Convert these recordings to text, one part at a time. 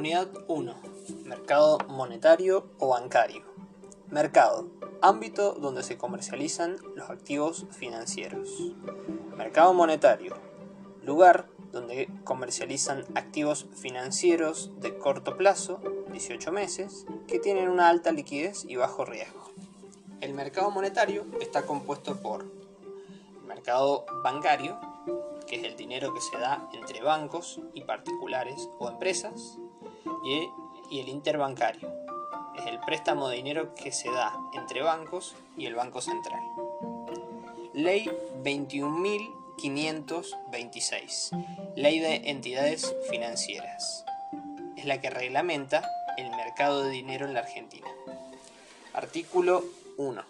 Unidad 1. Mercado monetario o bancario. Mercado. Ámbito donde se comercializan los activos financieros. Mercado monetario. Lugar donde comercializan activos financieros de corto plazo, 18 meses, que tienen una alta liquidez y bajo riesgo. El mercado monetario está compuesto por el mercado bancario, que es el dinero que se da entre bancos y particulares o empresas, y, el interbancario, es el préstamo de dinero que se da entre bancos y el Banco Central. Ley 21.526, Ley de Entidades Financieras. Es la que reglamenta el mercado de dinero en la Argentina. Artículo 1.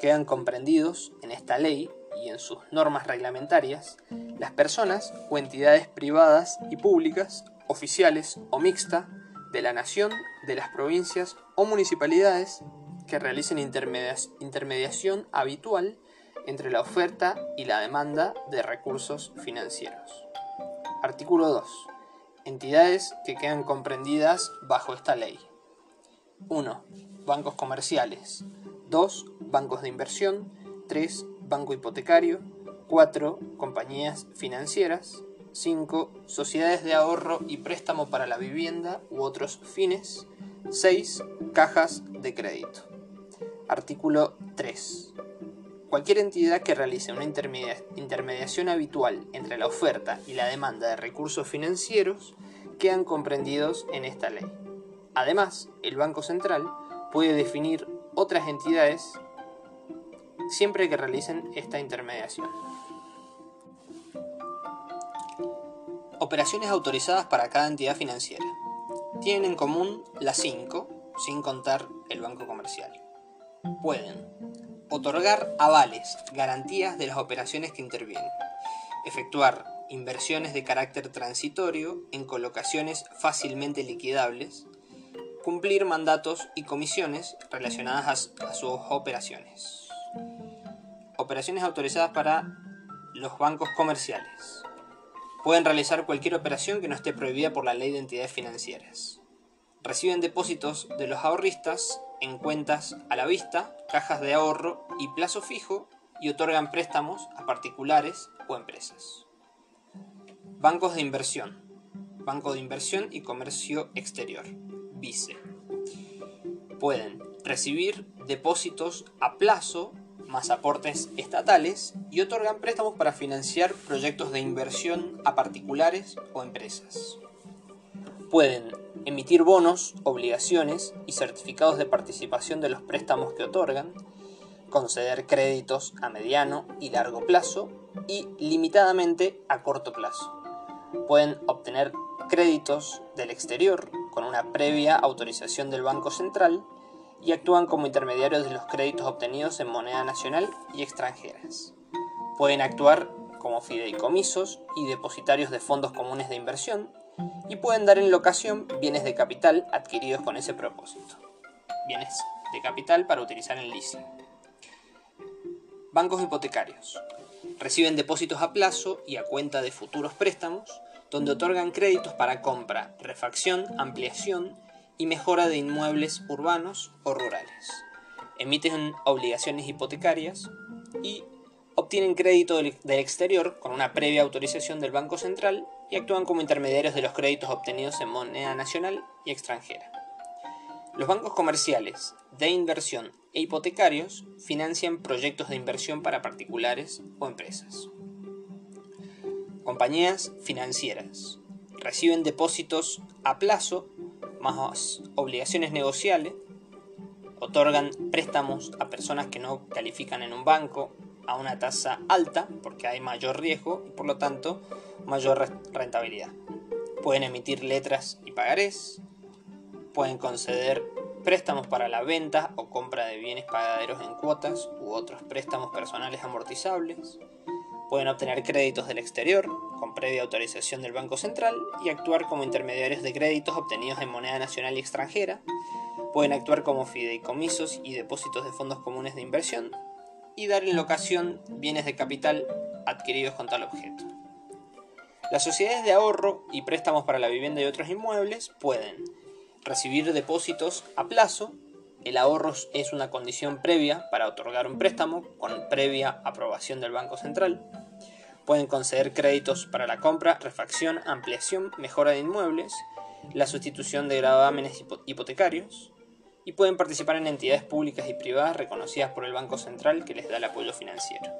Quedan comprendidos en esta ley y en sus normas reglamentarias las personas o entidades privadas y públicas, oficiales o mixta, de la nación, de las provincias o municipalidades que realicen intermediación habitual entre la oferta y la demanda de recursos financieros. Artículo 2. Entidades que quedan comprendidas bajo esta ley. 1. Bancos comerciales. 2. Bancos de inversión. 3 banco hipotecario, 4. compañías financieras, 5. sociedades de ahorro y préstamo para la vivienda u otros fines, 6. cajas de crédito. Artículo 3. Cualquier entidad que realice una intermediación habitual entre la oferta y la demanda de recursos financieros quedan comprendidos en esta ley. Además, el Banco Central puede definir otras entidades siempre que realicen esta intermediación. Operaciones autorizadas para cada entidad financiera. Tienen en común las 5, sin contar el banco comercial. Pueden otorgar avales, garantías de las operaciones que intervienen, efectuar inversiones de carácter transitorio en colocaciones fácilmente liquidables, cumplir mandatos y comisiones relacionadas a, sus operaciones operaciones autorizadas para los bancos comerciales. Pueden realizar cualquier operación que no esté prohibida por la ley de entidades financieras. Reciben depósitos de los ahorristas en cuentas a la vista, cajas de ahorro y plazo fijo y otorgan préstamos a particulares o empresas. Bancos de inversión. Banco de Inversión y Comercio Exterior. BICE. Pueden recibir depósitos a plazo más aportes estatales y otorgan préstamos para financiar proyectos de inversión a particulares o empresas. Pueden emitir bonos, obligaciones y certificados de participación de los préstamos que otorgan, conceder créditos a mediano y largo plazo y limitadamente a corto plazo. Pueden obtener créditos del exterior con una previa autorización del Banco Central y actúan como intermediarios de los créditos obtenidos en moneda nacional y extranjeras. Pueden actuar como fideicomisos y depositarios de fondos comunes de inversión y pueden dar en locación bienes de capital adquiridos con ese propósito. Bienes de capital para utilizar en leasing. Bancos hipotecarios. Reciben depósitos a plazo y a cuenta de futuros préstamos, donde otorgan créditos para compra, refacción, ampliación y mejora de inmuebles urbanos o rurales. Emiten obligaciones hipotecarias y obtienen crédito del, exterior con una previa autorización del Banco Central y actúan como intermediarios de los créditos obtenidos en moneda nacional y extranjera. Los bancos comerciales, de inversión e hipotecarios financian proyectos de inversión para particulares o empresas. Compañías financieras reciben depósitos a plazo más obligaciones negociables, otorgan préstamos a personas que no califican en un banco a una tasa alta porque hay mayor riesgo y por lo tanto mayor rentabilidad. Pueden emitir letras y pagarés, pueden conceder préstamos para la venta o compra de bienes pagaderos en cuotas u otros préstamos personales amortizables, Pueden obtener créditos del exterior, con previa autorización del Banco Central, y actuar como intermediarios de créditos obtenidos en moneda nacional y extranjera. Pueden actuar como fideicomisos y depósitos de fondos comunes de inversión, y dar en locación bienes de capital adquiridos con tal objeto. Las sociedades de ahorro y préstamos para la vivienda y otros inmuebles pueden recibir depósitos a plazo. El ahorro es una condición previa para otorgar un préstamo con previa aprobación del Banco Central. Pueden conceder créditos para la compra, refacción, ampliación, mejora de inmuebles, la sustitución de gravámenes hipotecarios y pueden participar en entidades públicas y privadas reconocidas por el Banco Central que les da el apoyo financiero.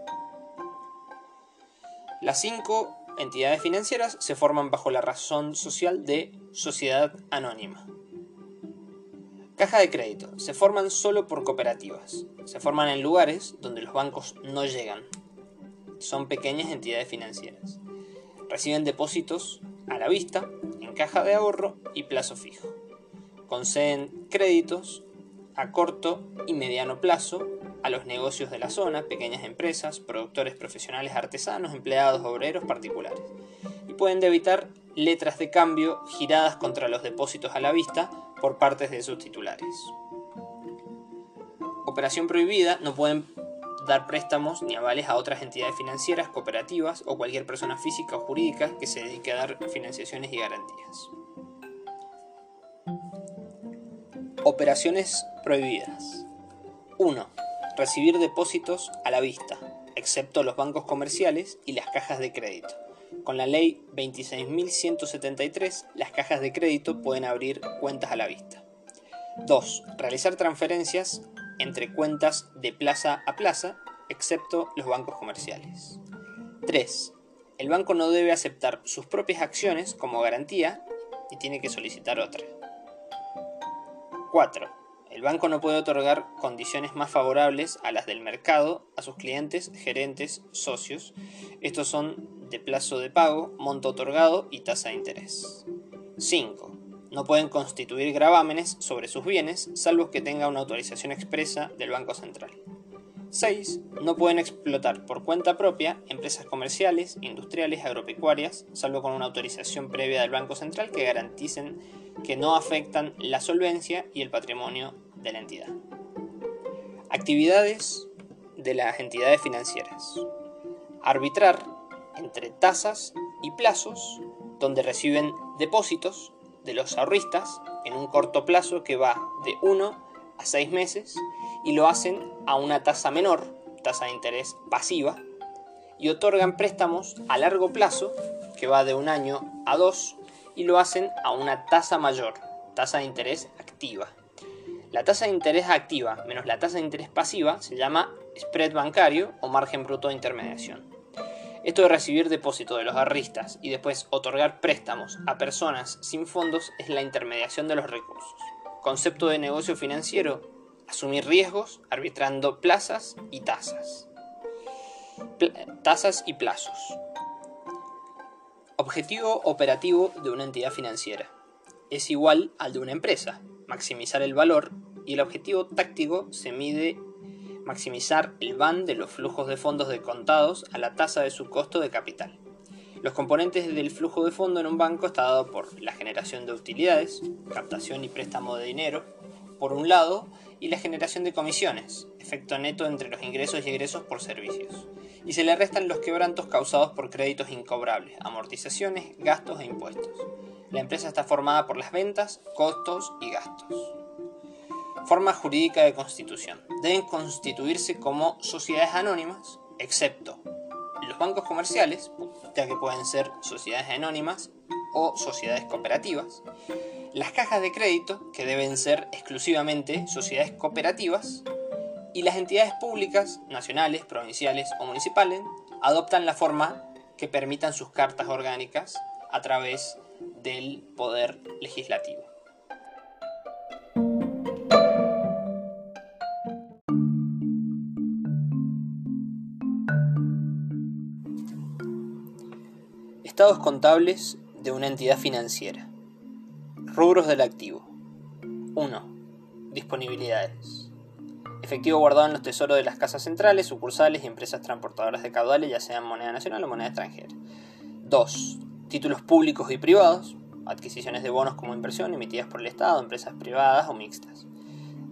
Las cinco entidades financieras se forman bajo la razón social de sociedad anónima. Caja de crédito. Se forman solo por cooperativas. Se forman en lugares donde los bancos no llegan. Son pequeñas entidades financieras. Reciben depósitos a la vista, en caja de ahorro y plazo fijo. Conceden créditos a corto y mediano plazo a los negocios de la zona, pequeñas empresas, productores profesionales artesanos, empleados obreros particulares. Y pueden debitar letras de cambio giradas contra los depósitos a la vista por partes de sus titulares. Operación prohibida, no pueden dar préstamos ni avales a otras entidades financieras, cooperativas o cualquier persona física o jurídica que se dedique a dar financiaciones y garantías. Operaciones prohibidas. 1 recibir depósitos a la vista, excepto los bancos comerciales y las cajas de crédito. Con la ley 26.173, las cajas de crédito pueden abrir cuentas a la vista. 2. Realizar transferencias entre cuentas de plaza a plaza, excepto los bancos comerciales. 3. El banco no debe aceptar sus propias acciones como garantía y tiene que solicitar otra. 4. El banco no puede otorgar condiciones más favorables a las del mercado a sus clientes, gerentes, socios. Estos son de plazo de pago, monto otorgado y tasa de interés. 5. No pueden constituir gravámenes sobre sus bienes, salvo que tenga una autorización expresa del Banco Central. 6. No pueden explotar por cuenta propia empresas comerciales, industriales, agropecuarias, salvo con una autorización previa del Banco Central que garanticen que no afectan la solvencia y el patrimonio de la entidad. Actividades de las entidades financieras. Arbitrar entre tasas y plazos donde reciben depósitos de los ahorristas en un corto plazo que va de 1 a 6 meses y lo hacen a una tasa menor, tasa de interés pasiva, y otorgan préstamos a largo plazo que va de un año a dos y lo hacen a una tasa mayor, tasa de interés activa. La tasa de interés activa menos la tasa de interés pasiva se llama spread bancario o margen bruto de intermediación. Esto de recibir depósito de los ahorristas y después otorgar préstamos a personas sin fondos es la intermediación de los recursos. Concepto de negocio financiero, asumir riesgos arbitrando plazas y tasas. tasas y plazos. Objetivo operativo de una entidad financiera. Es igual al de una empresa, maximizar el valor, y el objetivo táctico se mide maximizar el van de los flujos de fondos de contados a la tasa de su costo de capital. Los componentes del flujo de fondo en un banco está dado por la generación de utilidades, captación y préstamo de dinero, por un lado, y la generación de comisiones, efecto neto entre los ingresos y egresos por servicios y se le restan los quebrantos causados por créditos incobrables, amortizaciones, gastos e impuestos. La empresa está formada por las ventas, costos y gastos. Forma jurídica de constitución. Deben constituirse como sociedades anónimas, excepto los bancos comerciales, ya que pueden ser sociedades anónimas o sociedades cooperativas, las cajas de crédito, que deben ser exclusivamente sociedades cooperativas, y las entidades públicas, nacionales, provinciales o municipales, adoptan la forma que permitan sus cartas orgánicas a través del poder legislativo. Estados contables de una entidad financiera. Rubros del activo. 1. Disponibilidades efectivo guardado en los tesoros de las casas centrales, sucursales y empresas transportadoras de caudales, ya sean moneda nacional o moneda extranjera. 2. Títulos públicos y privados, adquisiciones de bonos como inversión emitidas por el Estado, empresas privadas o mixtas.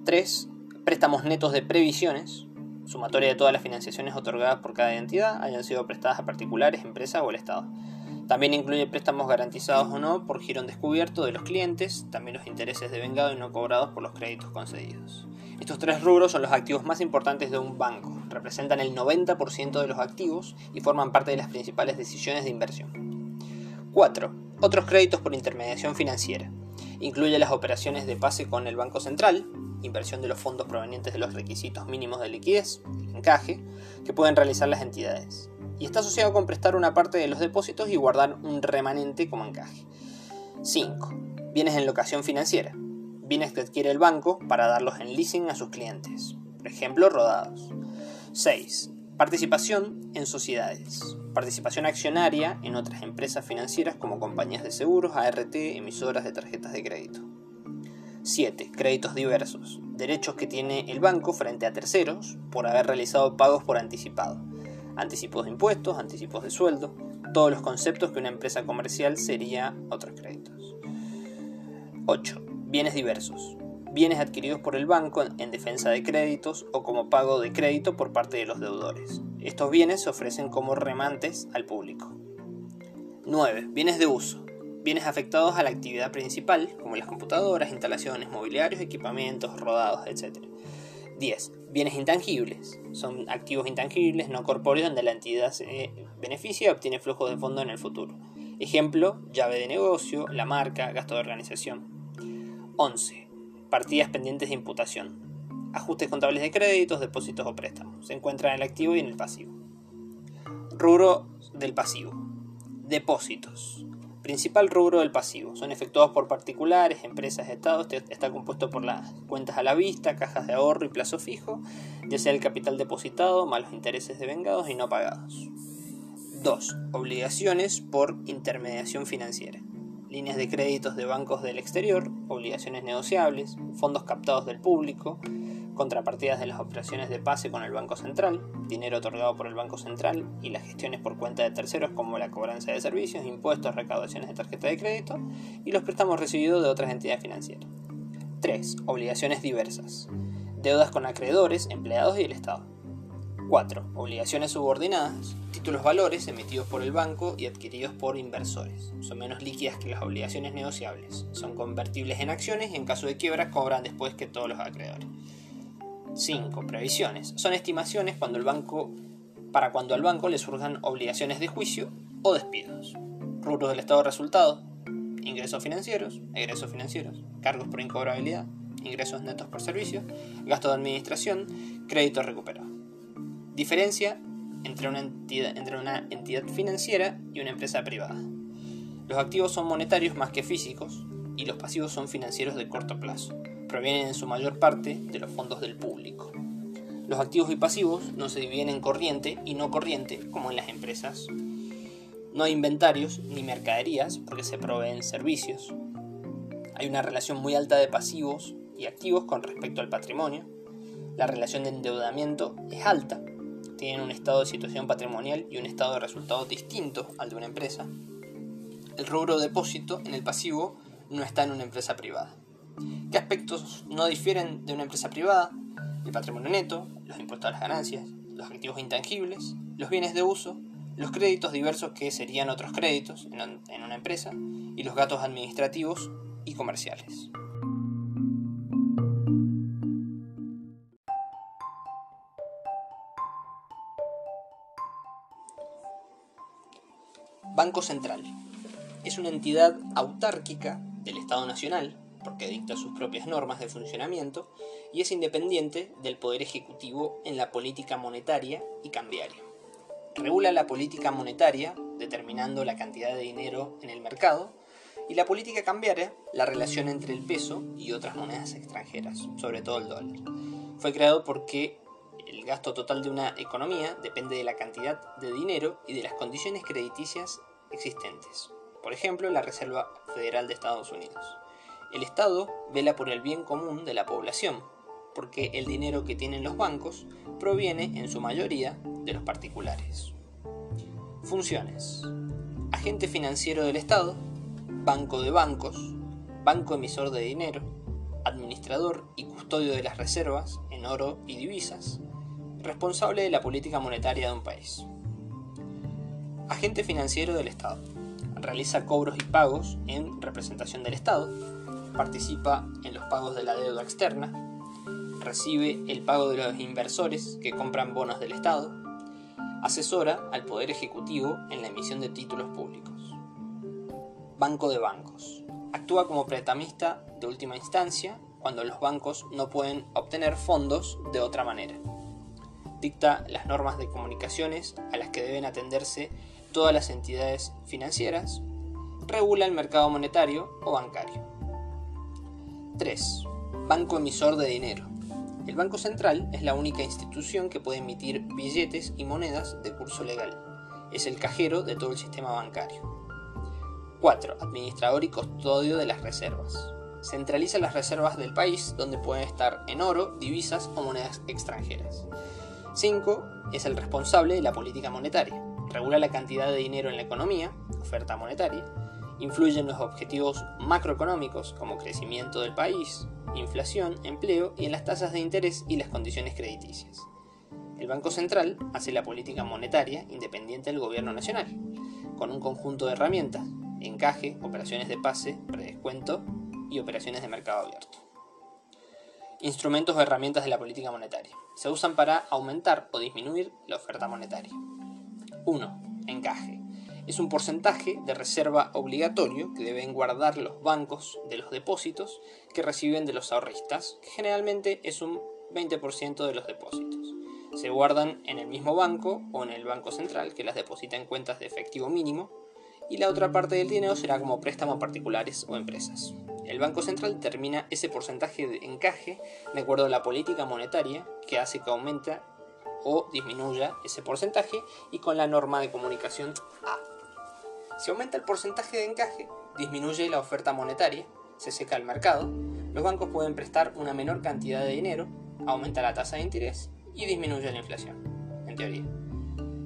3. Préstamos netos de previsiones, sumatoria de todas las financiaciones otorgadas por cada entidad, hayan sido prestadas a particulares, empresas o el Estado. También incluye préstamos garantizados o no por giro descubierto de los clientes, también los intereses de vengado y no cobrados por los créditos concedidos. Estos tres rubros son los activos más importantes de un banco, representan el 90% de los activos y forman parte de las principales decisiones de inversión. 4. Otros créditos por intermediación financiera. Incluye las operaciones de pase con el Banco Central, inversión de los fondos provenientes de los requisitos mínimos de liquidez, encaje, que pueden realizar las entidades y está asociado con prestar una parte de los depósitos y guardar un remanente como encaje. 5. Bienes en locación financiera. Bienes que adquiere el banco para darlos en leasing a sus clientes. Por ejemplo, rodados. 6. Participación en sociedades. Participación accionaria en otras empresas financieras como compañías de seguros, ART, emisoras de tarjetas de crédito. 7. Créditos diversos. Derechos que tiene el banco frente a terceros por haber realizado pagos por anticipado anticipos de impuestos, anticipos de sueldo, todos los conceptos que una empresa comercial sería otros créditos. 8. Bienes diversos. Bienes adquiridos por el banco en defensa de créditos o como pago de crédito por parte de los deudores. Estos bienes se ofrecen como remantes al público. 9. Bienes de uso. Bienes afectados a la actividad principal, como las computadoras, instalaciones, mobiliarios, equipamientos, rodados, etc. 10. Bienes intangibles. Son activos intangibles no corpóreos donde la entidad se beneficia y obtiene flujos de fondo en el futuro. Ejemplo, llave de negocio, la marca, gasto de organización. 11. Partidas pendientes de imputación. Ajustes contables de créditos, depósitos o préstamos. Se encuentran en el activo y en el pasivo. Rubro del pasivo. Depósitos. Principal rubro del pasivo. Son efectuados por particulares, empresas, estados. Está compuesto por las cuentas a la vista, cajas de ahorro y plazo fijo, ya sea el capital depositado, más los intereses devengados y no pagados. 2. Obligaciones por intermediación financiera. Líneas de créditos de bancos del exterior, obligaciones negociables, fondos captados del público, contrapartidas de las operaciones de pase con el Banco Central, dinero otorgado por el Banco Central y las gestiones por cuenta de terceros como la cobranza de servicios, impuestos, recaudaciones de tarjeta de crédito y los préstamos recibidos de otras entidades financieras. 3. Obligaciones diversas. Deudas con acreedores, empleados y el Estado. 4. Obligaciones subordinadas. Títulos valores emitidos por el banco y adquiridos por inversores. Son menos líquidas que las obligaciones negociables. Son convertibles en acciones y en caso de quiebra cobran después que todos los acreedores. 5. Previsiones. Son estimaciones cuando el banco, para cuando al banco le surjan obligaciones de juicio o despidos. Rubros del estado de resultado. Ingresos financieros, egresos financieros, cargos por incobrabilidad, ingresos netos por servicio, gasto de administración, crédito recuperado. Diferencia entre una, entidad, entre una entidad financiera y una empresa privada. Los activos son monetarios más que físicos y los pasivos son financieros de corto plazo provienen en su mayor parte de los fondos del público. Los activos y pasivos no se dividen en corriente y no corriente como en las empresas. No hay inventarios ni mercaderías porque se proveen servicios. Hay una relación muy alta de pasivos y activos con respecto al patrimonio. La relación de endeudamiento es alta. Tienen un estado de situación patrimonial y un estado de resultado distinto al de una empresa. El rubro depósito en el pasivo no está en una empresa privada. ¿Qué aspectos no difieren de una empresa privada? El patrimonio neto, los impuestos a las ganancias, los activos intangibles, los bienes de uso, los créditos diversos que serían otros créditos en una empresa y los gastos administrativos y comerciales. Banco Central. Es una entidad autárquica del Estado Nacional porque dicta sus propias normas de funcionamiento y es independiente del Poder Ejecutivo en la política monetaria y cambiaria. Regula la política monetaria, determinando la cantidad de dinero en el mercado, y la política cambiaria, la relación entre el peso y otras monedas extranjeras, sobre todo el dólar. Fue creado porque el gasto total de una economía depende de la cantidad de dinero y de las condiciones crediticias existentes. Por ejemplo, la Reserva Federal de Estados Unidos. El Estado vela por el bien común de la población, porque el dinero que tienen los bancos proviene en su mayoría de los particulares. Funciones. Agente financiero del Estado, banco de bancos, banco emisor de dinero, administrador y custodio de las reservas en oro y divisas, responsable de la política monetaria de un país. Agente financiero del Estado realiza cobros y pagos en representación del Estado, participa en los pagos de la deuda externa, recibe el pago de los inversores que compran bonos del Estado, asesora al Poder Ejecutivo en la emisión de títulos públicos. Banco de bancos. Actúa como prestamista de última instancia cuando los bancos no pueden obtener fondos de otra manera. Dicta las normas de comunicaciones a las que deben atenderse todas las entidades financieras. Regula el mercado monetario o bancario. 3. Banco emisor de dinero. El Banco Central es la única institución que puede emitir billetes y monedas de curso legal. Es el cajero de todo el sistema bancario. 4. Administrador y custodio de las reservas. Centraliza las reservas del país donde pueden estar en oro, divisas o monedas extranjeras. 5. Es el responsable de la política monetaria. Regula la cantidad de dinero en la economía, oferta monetaria, influye en los objetivos macroeconómicos como crecimiento del país, inflación, empleo y en las tasas de interés y las condiciones crediticias. El Banco Central hace la política monetaria independiente del gobierno nacional, con un conjunto de herramientas, encaje, operaciones de pase, predescuento y operaciones de mercado abierto. Instrumentos o herramientas de la política monetaria. Se usan para aumentar o disminuir la oferta monetaria. 1. Encaje es un porcentaje de reserva obligatorio que deben guardar los bancos de los depósitos que reciben de los ahorristas, que generalmente es un 20% de los depósitos. Se guardan en el mismo banco o en el banco central que las deposita en cuentas de efectivo mínimo y la otra parte del dinero será como préstamo a particulares o empresas. El Banco Central determina ese porcentaje de encaje de acuerdo a la política monetaria que hace que aumente o disminuya ese porcentaje y con la norma de comunicación A. Si aumenta el porcentaje de encaje, disminuye la oferta monetaria, se seca el mercado, los bancos pueden prestar una menor cantidad de dinero, aumenta la tasa de interés y disminuye la inflación, en teoría.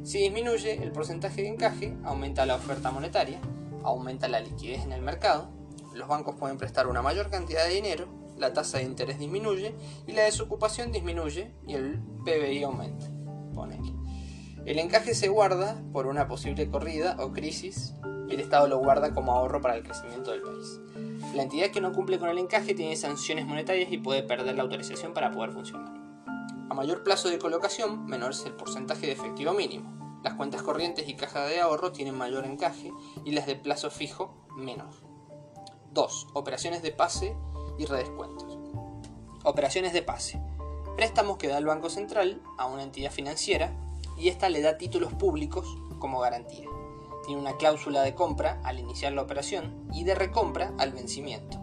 Si disminuye el porcentaje de encaje, aumenta la oferta monetaria, aumenta la liquidez en el mercado, los bancos pueden prestar una mayor cantidad de dinero, la tasa de interés disminuye y la desocupación disminuye y el PBI aumenta. El encaje se guarda por una posible corrida o crisis y el Estado lo guarda como ahorro para el crecimiento del país. La entidad que no cumple con el encaje tiene sanciones monetarias y puede perder la autorización para poder funcionar. A mayor plazo de colocación, menor es el porcentaje de efectivo mínimo. Las cuentas corrientes y cajas de ahorro tienen mayor encaje y las de plazo fijo menor. 2. Operaciones de pase y redescuentos. Operaciones de pase. Préstamos que da el Banco Central a una entidad financiera y esta le da títulos públicos como garantía. Tiene una cláusula de compra al iniciar la operación y de recompra al vencimiento.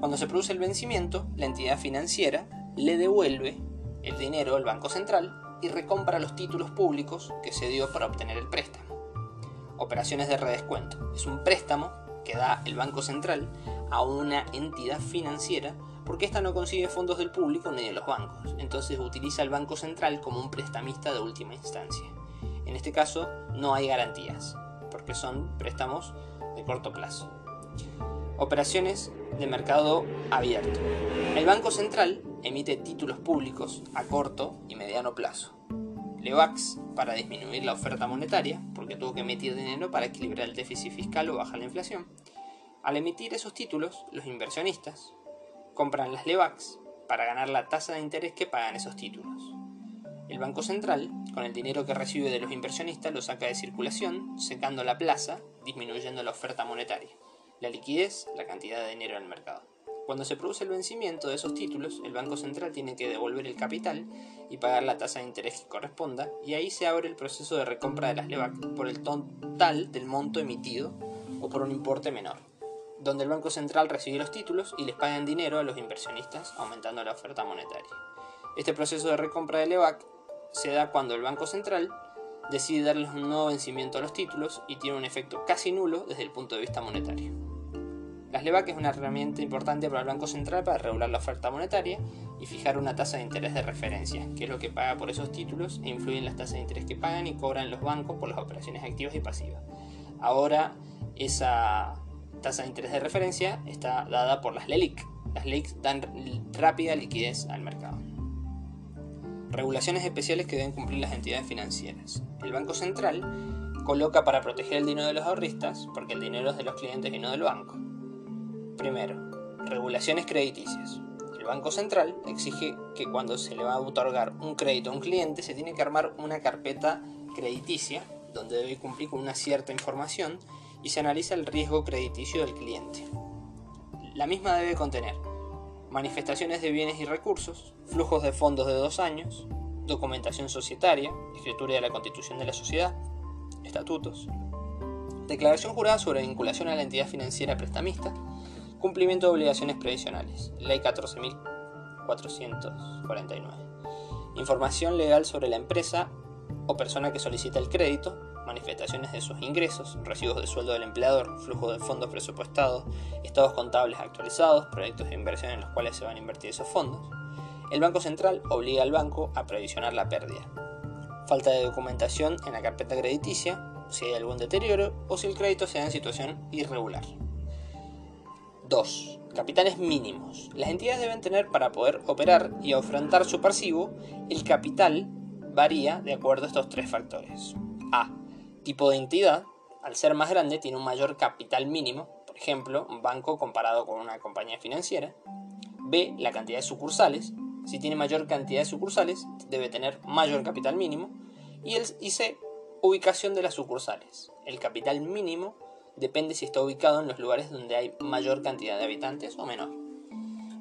Cuando se produce el vencimiento, la entidad financiera le devuelve el dinero al Banco Central y recompra los títulos públicos que se dio para obtener el préstamo. Operaciones de redescuento. Es un préstamo que da el Banco Central a una entidad financiera porque ésta no consigue fondos del público ni de los bancos, entonces utiliza el Banco Central como un prestamista de última instancia. En este caso no hay garantías, porque son préstamos de corto plazo. Operaciones de mercado abierto. El Banco Central emite títulos públicos a corto y mediano plazo. LEVAX para disminuir la oferta monetaria, porque tuvo que emitir dinero para equilibrar el déficit fiscal o bajar la inflación. Al emitir esos títulos, los inversionistas, compran las LEVAX para ganar la tasa de interés que pagan esos títulos. El Banco Central, con el dinero que recibe de los inversionistas, lo saca de circulación, secando la plaza, disminuyendo la oferta monetaria, la liquidez, la cantidad de dinero en el mercado. Cuando se produce el vencimiento de esos títulos, el Banco Central tiene que devolver el capital y pagar la tasa de interés que corresponda, y ahí se abre el proceso de recompra de las LEVAC por el total del monto emitido o por un importe menor donde el Banco Central recibe los títulos y les pagan dinero a los inversionistas, aumentando la oferta monetaria. Este proceso de recompra de LEVAC se da cuando el Banco Central decide darles un nuevo vencimiento a los títulos y tiene un efecto casi nulo desde el punto de vista monetario. Las LEVAC es una herramienta importante para el Banco Central para regular la oferta monetaria y fijar una tasa de interés de referencia, que es lo que paga por esos títulos e influye en las tasas de interés que pagan y cobran los bancos por las operaciones activas y pasivas. Ahora esa tasa de interés de referencia está dada por las LELIC. Las LELIC dan rápida liquidez al mercado. Regulaciones especiales que deben cumplir las entidades financieras. El Banco Central coloca para proteger el dinero de los ahorristas, porque el dinero es de los clientes y no del banco. Primero, regulaciones crediticias. El Banco Central exige que cuando se le va a otorgar un crédito a un cliente se tiene que armar una carpeta crediticia donde debe cumplir con una cierta información y se analiza el riesgo crediticio del cliente. La misma debe contener manifestaciones de bienes y recursos, flujos de fondos de dos años, documentación societaria, escritura de la constitución de la sociedad, estatutos, declaración jurada sobre vinculación a la entidad financiera prestamista, cumplimiento de obligaciones previsionales, ley 14.449, información legal sobre la empresa o persona que solicita el crédito, manifestaciones de sus ingresos, recibos de sueldo del empleador, flujo de fondos presupuestados, estados contables actualizados, proyectos de inversión en los cuales se van a invertir esos fondos. El Banco Central obliga al banco a previsionar la pérdida. Falta de documentación en la carpeta crediticia, si hay algún deterioro o si el crédito se da en situación irregular. 2. Capitales mínimos. Las entidades deben tener para poder operar y afrontar su pasivo, el capital varía de acuerdo a estos tres factores. A. Tipo de entidad. Al ser más grande tiene un mayor capital mínimo, por ejemplo, un banco comparado con una compañía financiera. B. La cantidad de sucursales. Si tiene mayor cantidad de sucursales, debe tener mayor capital mínimo. Y, el, C. Ubicación de las sucursales. El capital mínimo depende si está ubicado en los lugares donde hay mayor cantidad de habitantes o menor.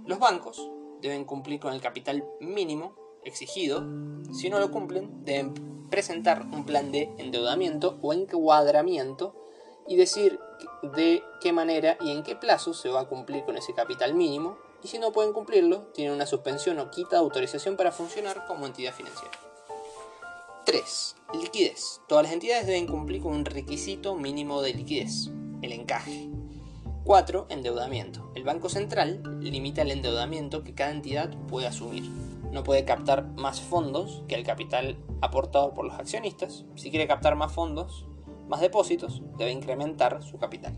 Los bancos deben cumplir con el capital mínimo exigido. Si no lo cumplen, deben presentar un plan de endeudamiento o encuadramiento y decir de qué manera y en qué plazo se va a cumplir con ese capital mínimo. Y si no pueden cumplirlo, tienen una suspensión o quita de autorización para funcionar como entidad financiera. 3. Liquidez. Todas las entidades deben cumplir con un requisito mínimo de liquidez, el encaje. 4. Endeudamiento. El Banco Central limita el endeudamiento que cada entidad puede asumir. No puede captar más fondos que el capital aportado por los accionistas. Si quiere captar más fondos, más depósitos, debe incrementar su capital.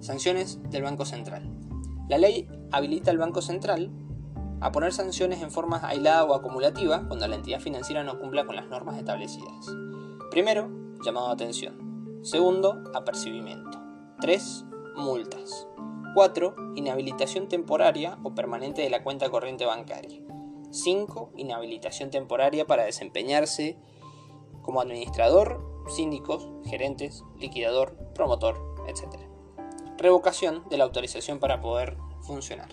Sanciones del Banco Central. La ley habilita al Banco Central a poner sanciones en forma aislada o acumulativa cuando la entidad financiera no cumpla con las normas establecidas. Primero, llamado de atención. Segundo, apercibimiento. 3. Multas. 4. Inhabilitación temporaria o permanente de la cuenta corriente bancaria. 5. Inhabilitación temporaria para desempeñarse como administrador, síndicos, gerentes, liquidador, promotor, etc. Revocación de la autorización para poder funcionar.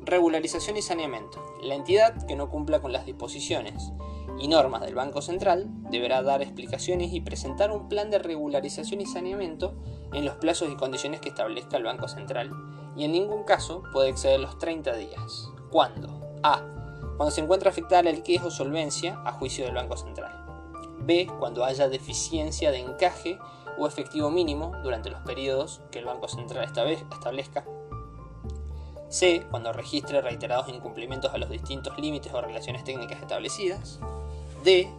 Regularización y saneamiento. La entidad que no cumpla con las disposiciones y normas del Banco Central deberá dar explicaciones y presentar un plan de regularización y saneamiento en los plazos y condiciones que establezca el Banco Central y en ningún caso puede exceder los 30 días. ¿Cuándo? A. Cuando se encuentra afectada la liquidez o solvencia a juicio del Banco Central. B. Cuando haya deficiencia de encaje o efectivo mínimo durante los periodos que el Banco Central establezca C. Cuando registre reiterados incumplimientos a los distintos límites o relaciones técnicas establecidas. D.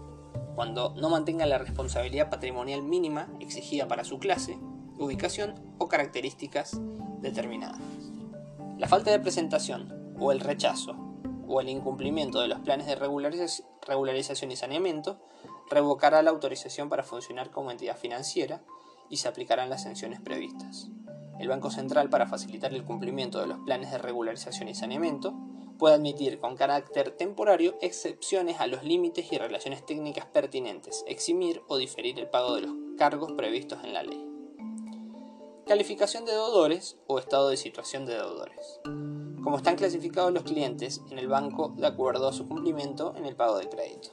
Cuando no mantenga la responsabilidad patrimonial mínima exigida para su clase, ubicación o características determinadas. La falta de presentación o el rechazo o el incumplimiento de los planes de regularización y saneamiento revocará la autorización para funcionar como entidad financiera y se aplicarán las sanciones previstas. El Banco Central, para facilitar el cumplimiento de los planes de regularización y saneamiento, puede admitir con carácter temporario excepciones a los límites y relaciones técnicas pertinentes, eximir o diferir el pago de los cargos previstos en la ley. Calificación de deudores o estado de situación de deudores. Como están clasificados los clientes en el banco de acuerdo a su cumplimiento en el pago de crédito.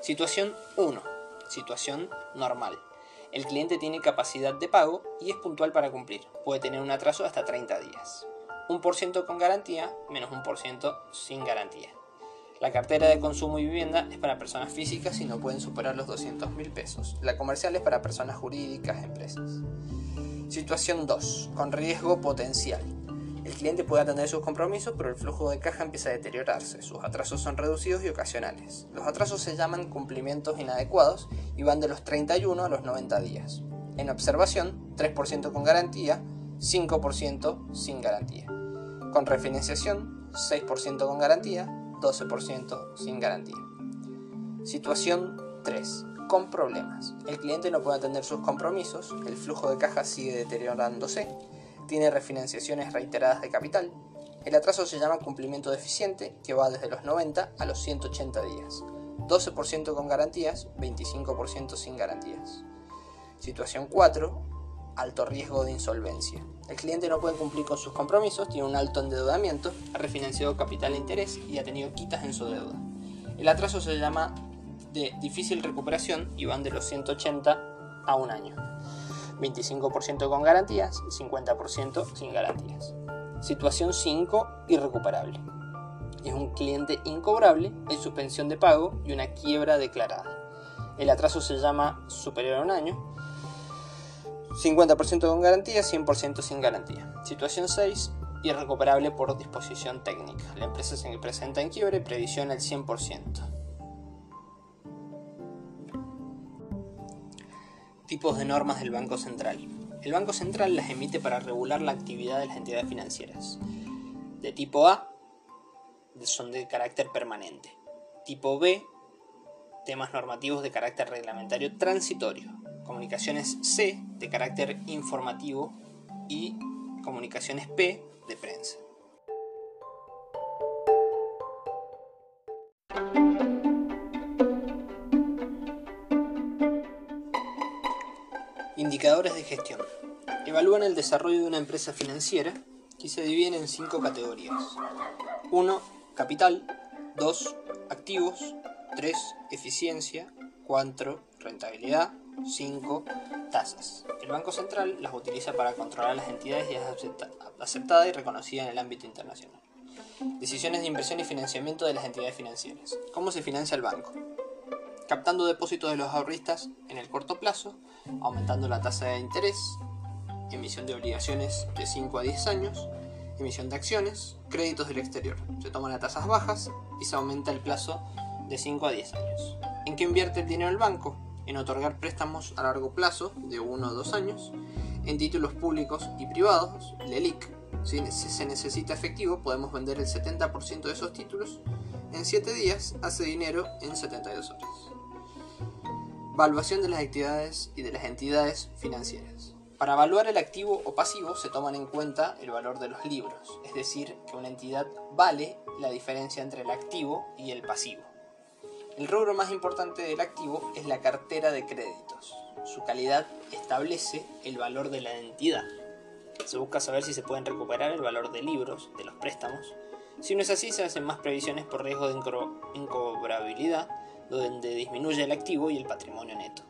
Situación 1. Situación normal. El cliente tiene capacidad de pago y es puntual para cumplir. Puede tener un atraso hasta 30 días. Un por ciento con garantía menos un por ciento sin garantía. La cartera de consumo y vivienda es para personas físicas y no pueden superar los 200 mil pesos. La comercial es para personas jurídicas, empresas. Situación 2. Con riesgo potencial. El cliente puede atender sus compromisos, pero el flujo de caja empieza a deteriorarse. Sus atrasos son reducidos y ocasionales. Los atrasos se llaman cumplimientos inadecuados y van de los 31 a los 90 días. En observación, 3% con garantía, 5% sin garantía. Con refinanciación, 6% con garantía, 12% sin garantía. Situación 3. con problemas. El cliente no puede atender sus compromisos, el flujo de caja sigue deteriorándose, tiene refinanciaciones reiteradas de capital. El atraso se llama cumplimiento deficiente, que va desde los 90 a los 180 días. 12% con garantías, 25% sin garantías. Situación 4. Alto riesgo de insolvencia. El cliente no puede cumplir con sus compromisos, tiene un alto endeudamiento, ha refinanciado capital e interés y ha tenido quitas en su deuda. El atraso se llama de difícil recuperación y van de los 180 a un año. 25% con garantías, 50% sin garantías. Situación 5, irrecuperable. Es un cliente incobrable, hay suspensión de pago y una quiebra declarada. El atraso se llama superior a un año. 50% con garantía, 100% sin garantía. Situación 6, irrecuperable por disposición técnica. La empresa se presenta en quiebra y previsión al 100%. Tipos de normas del Banco Central. El Banco Central las emite para regular la actividad de las entidades financieras. De tipo A son de carácter permanente. Tipo B, temas normativos de carácter reglamentario transitorio. Comunicaciones C, de carácter informativo. Y comunicaciones P, de prensa. Indicadores de gestión. Evalúan el desarrollo de una empresa financiera y se dividen en cinco categorías. 1. Capital. 2. Activos. 3. Eficiencia. 4. Rentabilidad. 5. Tasas. El Banco Central las utiliza para controlar las entidades y es aceptada y reconocida en el ámbito internacional. Decisiones de inversión y financiamiento de las entidades financieras. ¿Cómo se financia el banco? captando depósitos de los ahorristas en el corto plazo, aumentando la tasa de interés, emisión de obligaciones de 5 a 10 años, emisión de acciones, créditos del exterior. Se toman a tasas bajas y se aumenta el plazo de 5 a 10 años. ¿En qué invierte el dinero el banco? En otorgar préstamos a largo plazo de 1 a 2 años, en títulos públicos y privados, LELIC. Si se necesita efectivo, podemos vender el 70% de esos títulos. En 7 días hace dinero en 72 horas. Evaluación de las actividades y de las entidades financieras. Para evaluar el activo o pasivo se toman en cuenta el valor de los libros, es decir, que una entidad vale la diferencia entre el activo y el pasivo. El rubro más importante del activo es la cartera de créditos. Su calidad establece el valor de la entidad. Se busca saber si se pueden recuperar el valor de libros, de los préstamos. Si no es así, se hacen más previsiones por riesgo de incobrabilidad donde disminuye el activo y el patrimonio neto.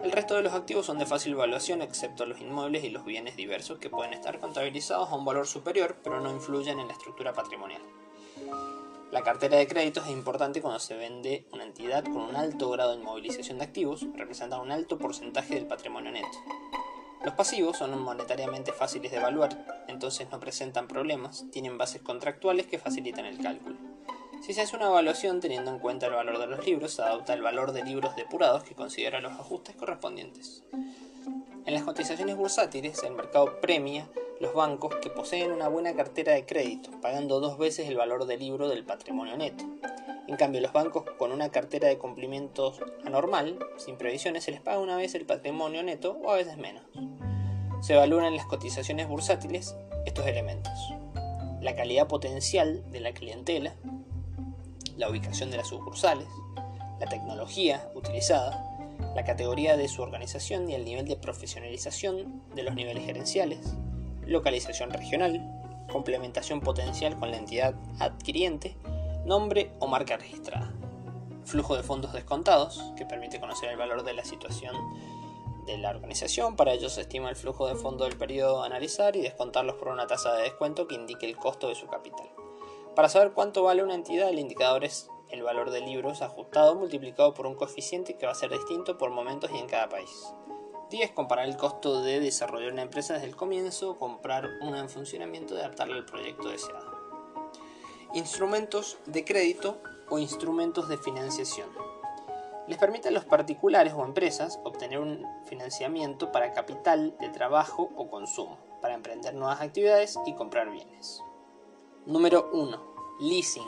El resto de los activos son de fácil evaluación, excepto los inmuebles y los bienes diversos que pueden estar contabilizados a un valor superior, pero no influyen en la estructura patrimonial. La cartera de créditos es importante cuando se vende una entidad con un alto grado de inmovilización de activos, representa un alto porcentaje del patrimonio neto. Los pasivos son monetariamente fáciles de evaluar, entonces no presentan problemas, tienen bases contractuales que facilitan el cálculo. Si se hace una evaluación teniendo en cuenta el valor de los libros, se adopta el valor de libros depurados que considera los ajustes correspondientes. En las cotizaciones bursátiles, el mercado premia los bancos que poseen una buena cartera de crédito, pagando dos veces el valor del libro del patrimonio neto. En cambio, los bancos con una cartera de cumplimientos anormal, sin previsiones, se les paga una vez el patrimonio neto o a veces menos. Se evalúan en las cotizaciones bursátiles estos elementos. La calidad potencial de la clientela, la ubicación de las sucursales, la tecnología utilizada, la categoría de su organización y el nivel de profesionalización de los niveles gerenciales, localización regional, complementación potencial con la entidad adquiriente, nombre o marca registrada, flujo de fondos descontados, que permite conocer el valor de la situación de la organización. Para ello se estima el flujo de fondos del periodo a analizar y descontarlos por una tasa de descuento que indique el costo de su capital. Para saber cuánto vale una entidad, el indicador es el valor de libros ajustado multiplicado por un coeficiente que va a ser distinto por momentos y en cada país. 10. Comparar el costo de desarrollar una empresa desde el comienzo, comprar una en funcionamiento y adaptarla al proyecto deseado. Instrumentos de crédito o instrumentos de financiación. Les permite a los particulares o empresas obtener un financiamiento para capital de trabajo o consumo, para emprender nuevas actividades y comprar bienes. Número 1. Leasing.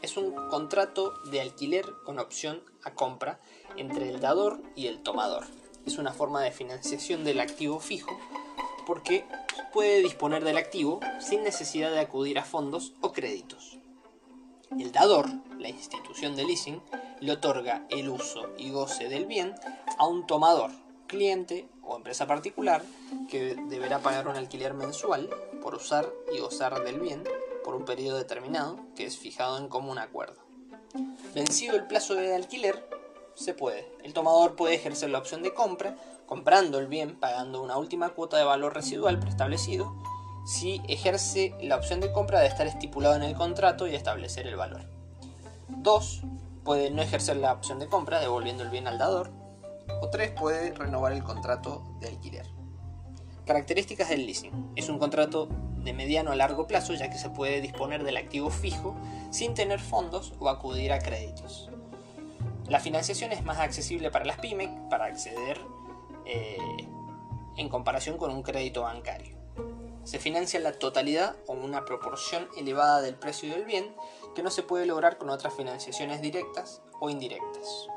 es un contrato de alquiler con opción a compra entre el dador y el tomador. Es una forma de financiación del activo fijo porque puede disponer del activo sin necesidad de acudir a fondos o créditos. El dador, la institución de leasing, le otorga el uso y goce del bien a un tomador, cliente o empresa particular que deberá pagar un alquiler mensual por usar y gozar del bien por un periodo determinado que es fijado en común acuerdo. Vencido el plazo de alquiler, se puede. El tomador puede ejercer la opción de compra, comprando el bien pagando una última cuota de valor residual preestablecido, si ejerce la opción de compra de estar estipulado en el contrato y establecer el valor. 2. Puede no ejercer la opción de compra devolviendo el bien al dador. O 3. Puede renovar el contrato de alquiler. Características del leasing. Es un contrato de mediano a largo plazo ya que se puede disponer del activo fijo sin tener fondos o acudir a créditos. La financiación es más accesible para las pymes para acceder eh, en comparación con un crédito bancario. Se financia la totalidad o una proporción elevada del precio del bien que no se puede lograr con otras financiaciones directas o indirectas.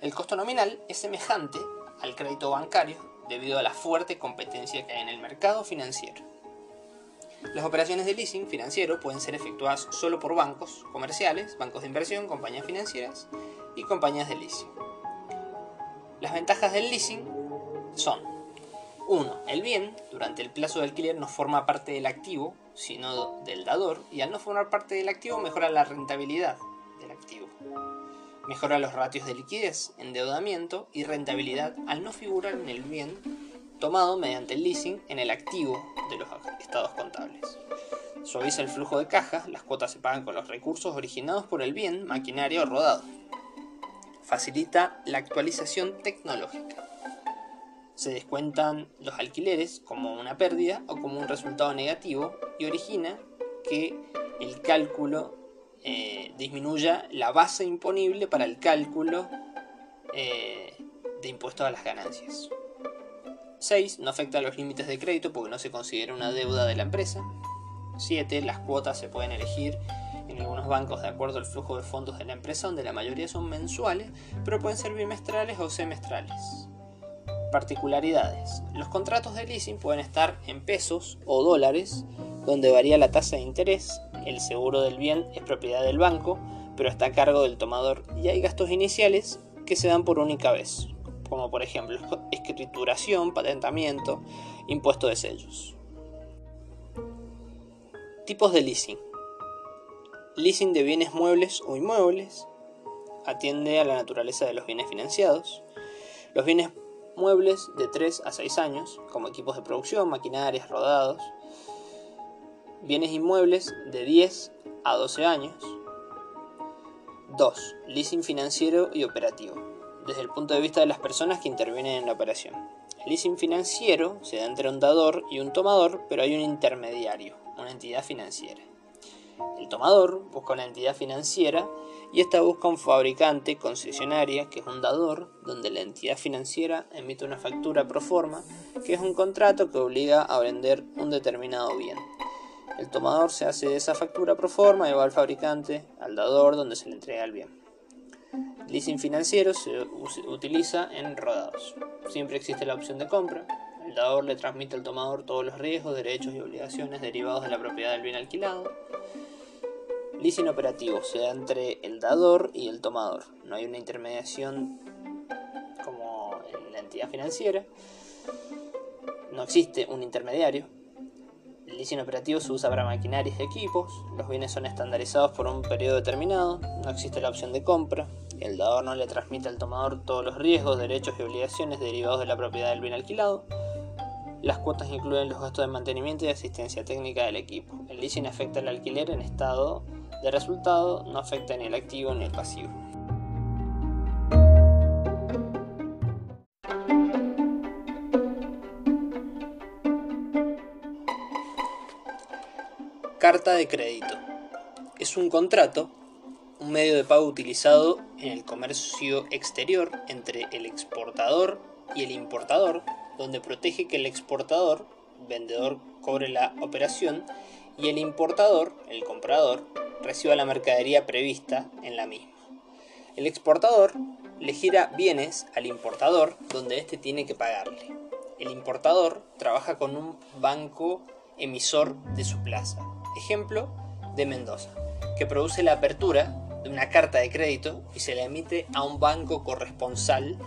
El costo nominal es semejante al crédito bancario debido a la fuerte competencia que hay en el mercado financiero. Las operaciones de leasing financiero pueden ser efectuadas solo por bancos comerciales, bancos de inversión, compañías financieras y compañías de leasing. Las ventajas del leasing son 1. El bien durante el plazo de alquiler no forma parte del activo, sino del dador, y al no formar parte del activo mejora la rentabilidad del activo. Mejora los ratios de liquidez, endeudamiento y rentabilidad al no figurar en el bien tomado mediante el leasing en el activo de los estados contables. Suaviza el flujo de caja, las cuotas se pagan con los recursos originados por el bien, maquinaria o rodado. Facilita la actualización tecnológica. Se descuentan los alquileres como una pérdida o como un resultado negativo y origina que el cálculo eh, disminuya la base imponible para el cálculo eh, de impuestos a las ganancias. 6. No afecta a los límites de crédito porque no se considera una deuda de la empresa. 7. Las cuotas se pueden elegir en algunos bancos de acuerdo al flujo de fondos de la empresa, donde la mayoría son mensuales, pero pueden ser bimestrales o semestrales. Particularidades. Los contratos de leasing pueden estar en pesos o dólares, donde varía la tasa de interés, el seguro del bien es propiedad del banco, pero está a cargo del tomador y hay gastos iniciales que se dan por única vez, como por ejemplo escrituración, patentamiento, impuesto de sellos. Tipos de leasing. Leasing de bienes muebles o inmuebles. Atiende a la naturaleza de los bienes financiados. Los bienes muebles de 3 a 6 años, como equipos de producción, maquinarias, rodados, Bienes inmuebles de 10 a 12 años. 2. Leasing financiero y operativo, desde el punto de vista de las personas que intervienen en la operación. El leasing financiero se da entre un dador y un tomador, pero hay un intermediario, una entidad financiera. El tomador busca una entidad financiera y esta busca un fabricante concesionaria, que es un dador, donde la entidad financiera emite una factura pro forma, que es un contrato que obliga a vender un determinado bien. El tomador se hace de esa factura pro forma y va al fabricante, al dador, donde se le entrega el bien. Leasing financiero se utiliza en rodados. Siempre existe la opción de compra. El dador le transmite al tomador todos los riesgos, derechos y obligaciones derivados de la propiedad del bien alquilado. Leasing operativo se da entre el dador y el tomador. No hay una intermediación como en la entidad financiera. No existe un intermediario. El leasing operativo se usa para maquinarias y equipos, los bienes son estandarizados por un periodo determinado, no existe la opción de compra, el dador no le transmite al tomador todos los riesgos, derechos y obligaciones derivados de la propiedad del bien alquilado. Las cuotas incluyen los gastos de mantenimiento y asistencia técnica del equipo. El leasing afecta al alquiler en estado de resultado, no afecta ni el activo ni el pasivo. Carta de crédito. Es un contrato, un medio de pago utilizado en el comercio exterior entre el exportador y el importador, donde protege que el exportador, vendedor, cobre la operación y el importador, el comprador, reciba la mercadería prevista en la misma. El exportador le gira bienes al importador donde éste tiene que pagarle. El importador trabaja con un banco emisor de su plaza. Ejemplo de Mendoza, que produce la apertura de una carta de crédito y se la emite a un banco corresponsal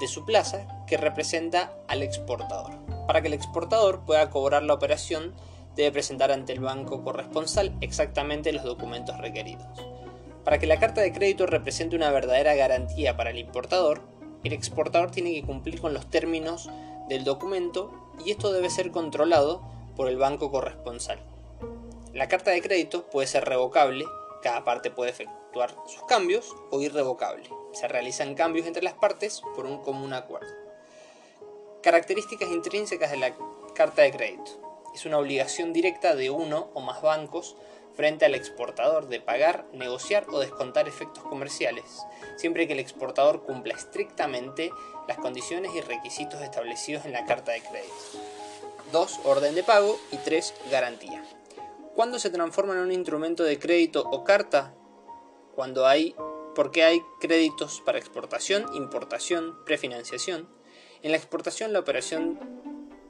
de su plaza que representa al exportador. Para que el exportador pueda cobrar la operación, debe presentar ante el banco corresponsal exactamente los documentos requeridos. Para que la carta de crédito represente una verdadera garantía para el importador, el exportador tiene que cumplir con los términos del documento y esto debe ser controlado por el banco corresponsal. La carta de crédito puede ser revocable, cada parte puede efectuar sus cambios o irrevocable. Se realizan cambios entre las partes por un común acuerdo. Características intrínsecas de la carta de crédito. Es una obligación directa de uno o más bancos frente al exportador de pagar, negociar o descontar efectos comerciales, siempre que el exportador cumpla estrictamente las condiciones y requisitos establecidos en la carta de crédito. 2. Orden de pago y 3. Garantía. ¿Cuándo se transforma en un instrumento de crédito o carta? Cuando hay, porque hay créditos para exportación, importación, prefinanciación. En la exportación la operación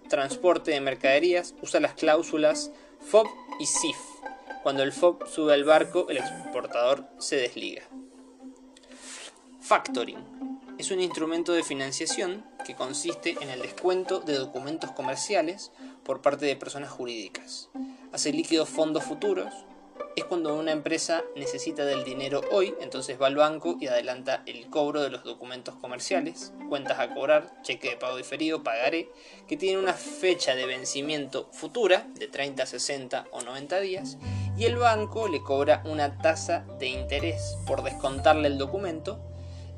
transporte de mercaderías usa las cláusulas FOB y SIF. Cuando el FOB sube al barco, el exportador se desliga. Factoring es un instrumento de financiación que consiste en el descuento de documentos comerciales por parte de personas jurídicas. Hace líquidos fondos futuros. Es cuando una empresa necesita del dinero hoy, entonces va al banco y adelanta el cobro de los documentos comerciales, cuentas a cobrar, cheque de pago diferido, pagaré, que tiene una fecha de vencimiento futura de 30, 60 o 90 días, y el banco le cobra una tasa de interés por descontarle el documento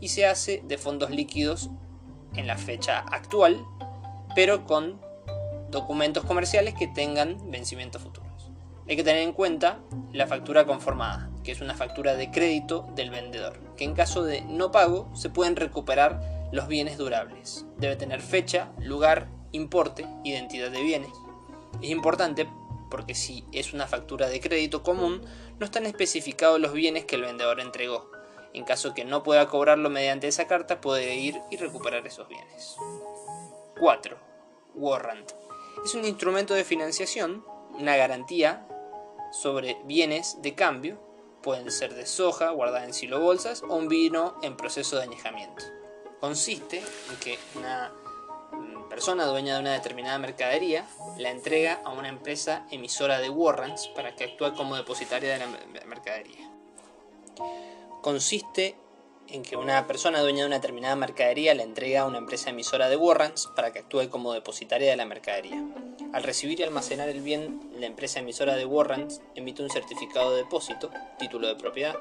y se hace de fondos líquidos en la fecha actual, pero con documentos comerciales que tengan vencimientos futuros. Hay que tener en cuenta la factura conformada, que es una factura de crédito del vendedor, que en caso de no pago se pueden recuperar los bienes durables. Debe tener fecha, lugar, importe, identidad de bienes. Es importante porque si es una factura de crédito común, no están especificados los bienes que el vendedor entregó, en caso que no pueda cobrarlo mediante esa carta, puede ir y recuperar esos bienes. 4. Warrant. Es un instrumento de financiación, una garantía sobre bienes de cambio, pueden ser de soja guardada en silo bolsas o un vino en proceso de añejamiento. Consiste en que una mm, persona dueña de una determinada mercadería la entrega a una empresa emisora de warrants para que actúe como depositaria de la mercadería consiste en que una persona dueña de una determinada mercadería le entrega a una empresa emisora de warrants para que actúe como depositaria de la mercadería. Al recibir y almacenar el bien, la empresa emisora de warrants emite un certificado de depósito, título de propiedad,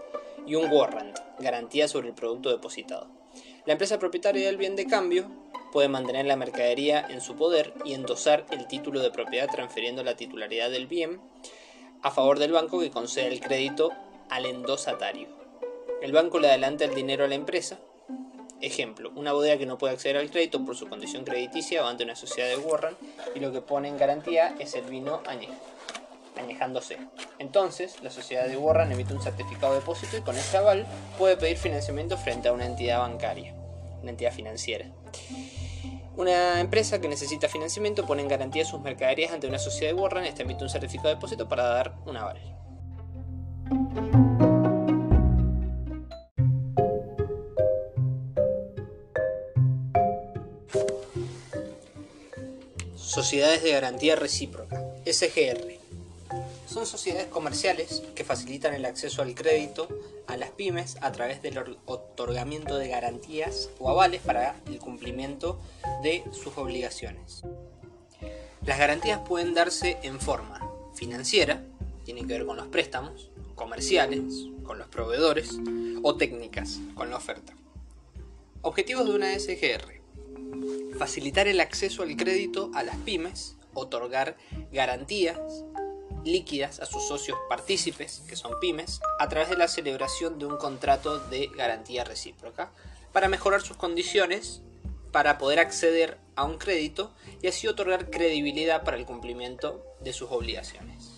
y un warrant, garantía sobre el producto depositado. La empresa propietaria del bien de cambio puede mantener la mercadería en su poder y endosar el título de propiedad transfiriendo la titularidad del bien a favor del banco que concede el crédito al endosatario. El banco le adelanta el dinero a la empresa. Ejemplo, una bodega que no puede acceder al crédito por su condición crediticia va ante una sociedad de Warren y lo que pone en garantía es el vino añejándose. Entonces, la sociedad de Warren emite un certificado de depósito y con ese aval puede pedir financiamiento frente a una entidad bancaria, una entidad financiera. Una empresa que necesita financiamiento pone en garantía sus mercaderías ante una sociedad de Warren, esta emite un certificado de depósito para dar un aval. Sociedades de Garantía Recíproca, SGR. Son sociedades comerciales que facilitan el acceso al crédito a las pymes a través del otorgamiento de garantías o avales para el cumplimiento de sus obligaciones. Las garantías pueden darse en forma financiera, tiene que ver con los préstamos, comerciales, con los proveedores, o técnicas, con la oferta. Objetivos de una SGR facilitar el acceso al crédito a las pymes, otorgar garantías líquidas a sus socios partícipes, que son pymes, a través de la celebración de un contrato de garantía recíproca, para mejorar sus condiciones, para poder acceder a un crédito y así otorgar credibilidad para el cumplimiento de sus obligaciones.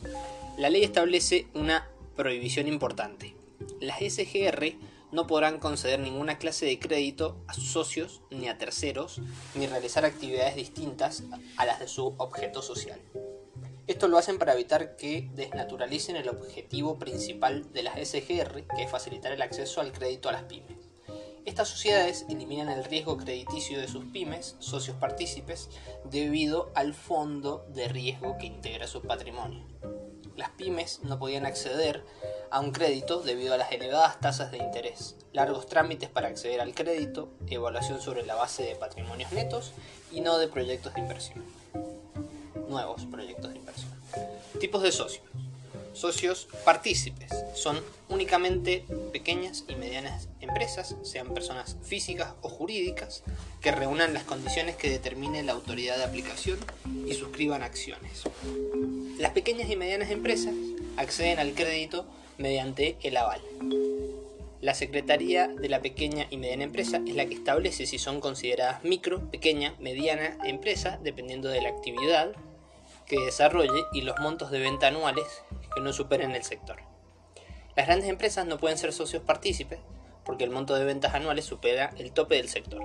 La ley establece una prohibición importante. Las SGR no podrán conceder ninguna clase de crédito a sus socios ni a terceros, ni realizar actividades distintas a las de su objeto social. Esto lo hacen para evitar que desnaturalicen el objetivo principal de las SGR, que es facilitar el acceso al crédito a las pymes. Estas sociedades eliminan el riesgo crediticio de sus pymes, socios partícipes, debido al fondo de riesgo que integra su patrimonio. Las pymes no podían acceder a un crédito debido a las elevadas tasas de interés, largos trámites para acceder al crédito, evaluación sobre la base de patrimonios netos y no de proyectos de inversión. Nuevos proyectos de inversión. Tipos de socios. Socios partícipes son únicamente pequeñas y medianas empresas, sean personas físicas o jurídicas, que reúnan las condiciones que determine la autoridad de aplicación y suscriban acciones. Las pequeñas y medianas empresas acceden al crédito mediante el aval. La Secretaría de la Pequeña y Mediana Empresa es la que establece si son consideradas micro, pequeña, mediana empresa, dependiendo de la actividad que desarrolle y los montos de venta anuales que no superen el sector. Las grandes empresas no pueden ser socios partícipes porque el monto de ventas anuales supera el tope del sector.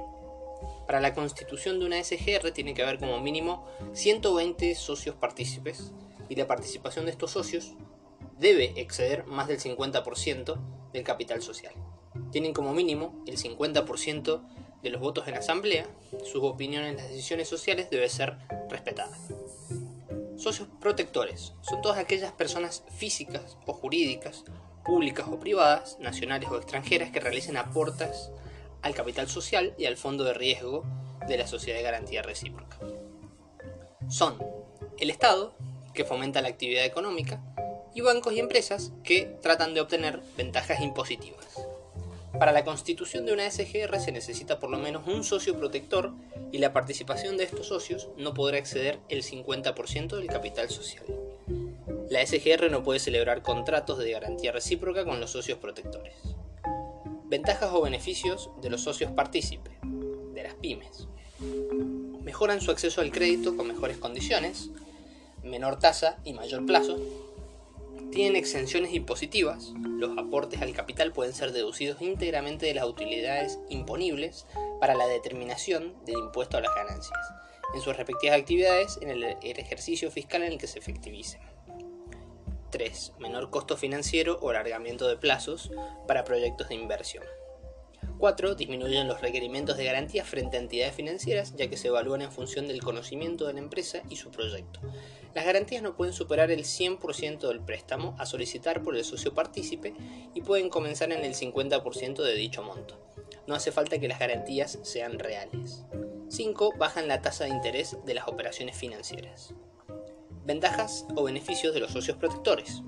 Para la constitución de una SGR tiene que haber como mínimo 120 socios partícipes y la participación de estos socios debe exceder más del 50% del capital social. Tienen como mínimo el 50% de los votos en asamblea, sus opiniones en las decisiones sociales debe ser respetada. Socios protectores son todas aquellas personas físicas o jurídicas, públicas o privadas, nacionales o extranjeras que realicen aportes al capital social y al fondo de riesgo de la sociedad de garantía recíproca. Son el Estado, que fomenta la actividad económica, y bancos y empresas que tratan de obtener ventajas impositivas. Para la constitución de una SGR se necesita por lo menos un socio protector y la participación de estos socios no podrá exceder el 50% del capital social. La SGR no puede celebrar contratos de garantía recíproca con los socios protectores. Ventajas o beneficios de los socios partícipes, de las pymes. Mejoran su acceso al crédito con mejores condiciones, menor tasa y mayor plazo. Tienen exenciones impositivas. Los aportes al capital pueden ser deducidos íntegramente de las utilidades imponibles para la determinación del impuesto a las ganancias, en sus respectivas actividades en el, ejercicio fiscal en el que se efectivicen. 3. Menor costo financiero o alargamiento de plazos para proyectos de inversión. 4. Disminuyen los requerimientos de garantía frente a entidades financieras, ya que se evalúan en función del conocimiento de la empresa y su proyecto. Las garantías no pueden superar el 100% del préstamo a solicitar por el socio partícipe y pueden comenzar en el 50% de dicho monto. No hace falta que las garantías sean reales. 5. Bajan la tasa de interés de las operaciones financieras. Ventajas o beneficios de los socios protectores,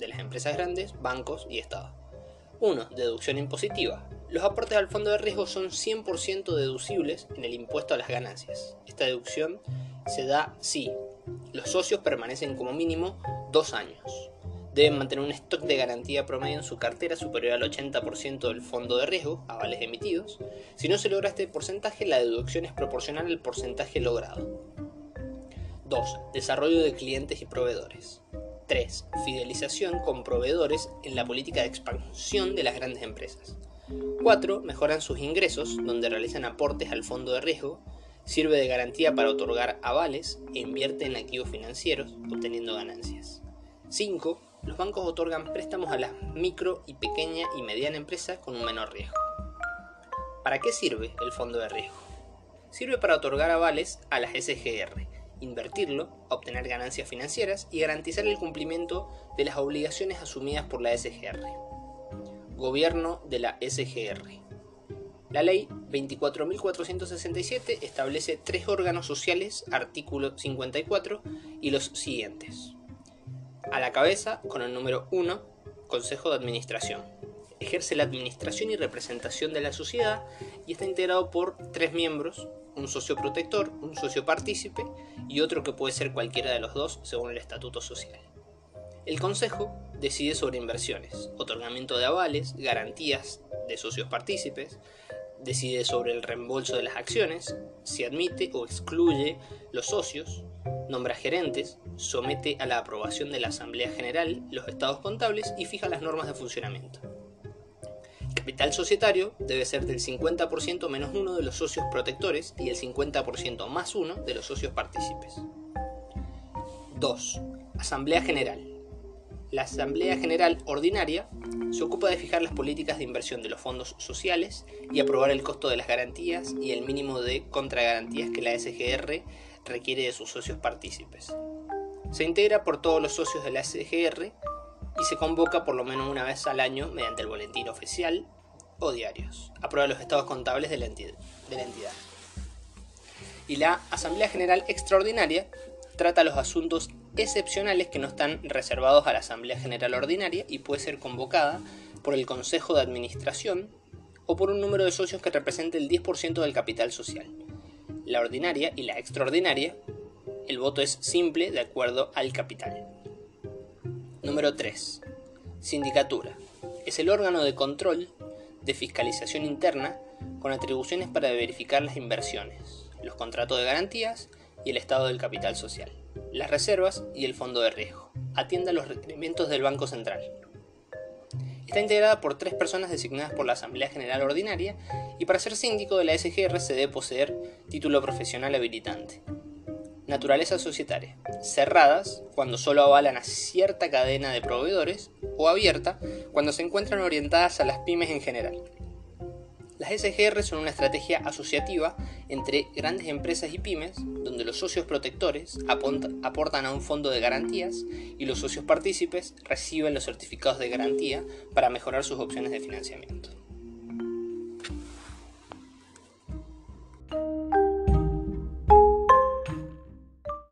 de las empresas grandes, bancos y Estado. 1. Deducción impositiva. Los aportes al fondo de riesgo son 100% deducibles en el impuesto a las ganancias. Esta deducción se da si los socios permanecen como mínimo dos años. Deben mantener un stock de garantía promedio en su cartera superior al 80% del fondo de riesgo, avales emitidos. Si no se logra este porcentaje, la deducción es proporcional al porcentaje logrado. 2. Desarrollo de clientes y proveedores. 3. Fidelización con proveedores en la política de expansión de las grandes empresas. 4. Mejoran sus ingresos, donde realizan aportes al fondo de riesgo, sirve de garantía para otorgar avales e invierte en activos financieros, obteniendo ganancias. 5. Los bancos otorgan préstamos a las micro y pequeña y mediana empresas con un menor riesgo. ¿Para qué sirve el fondo de riesgo? Sirve para otorgar avales a las SGR, invertirlo, obtener ganancias financieras y garantizar el cumplimiento de las obligaciones asumidas por la SGR. Gobierno de la SGR. La ley 24.467 establece tres órganos sociales, artículo 54, y los siguientes. A la cabeza, con el número 1, Consejo de Administración. Ejerce la administración y representación de la sociedad y está integrado por tres miembros, un socio protector, un socio partícipe y otro que puede ser cualquiera de los dos según el estatuto social. El Consejo decide sobre inversiones, otorgamiento de avales, garantías de socios partícipes, decide sobre el reembolso de las acciones, si admite o excluye los socios, nombra gerentes, somete a la aprobación de la Asamblea General los estados contables y fija las normas de funcionamiento. Capital societario debe ser del 50% menos uno de los socios protectores y el 50% más uno de los socios partícipes. 2. Asamblea General. La Asamblea General Ordinaria se ocupa de fijar las políticas de inversión de los fondos sociales y aprobar el costo de las garantías y el mínimo de contragarantías que la SGR requiere de sus socios partícipes. Se integra por todos los socios de la SGR y se convoca por lo menos una vez al año mediante el boletín oficial o diarios. Aprueba los estados contables de la. De la entidad. Y la Asamblea General Extraordinaria trata los asuntos excepcionales que no están reservados a la Asamblea General Ordinaria y puede ser convocada por el Consejo de Administración o por un número de socios que represente el 10% del capital social. La ordinaria y la extraordinaria, el voto es simple de acuerdo al capital. Número 3. Sindicatura. Es el órgano de control de fiscalización interna con atribuciones para verificar las inversiones, los contratos de garantías y el estado del capital social, las reservas y el fondo de riesgo. Atienda los requerimientos del Banco Central. Está integrada por tres personas designadas por la Asamblea General Ordinaria y para ser síndico de la SGR se debe poseer título profesional habilitante. Naturaleza societaria. Cerradas cuando solo avalan a cierta cadena de proveedores o abierta cuando se encuentran orientadas a las pymes en general. Las SGR son una estrategia asociativa entre grandes empresas y pymes, donde los socios protectores aportan a un fondo de garantías y los socios partícipes reciben los certificados de garantía para mejorar sus opciones de financiamiento.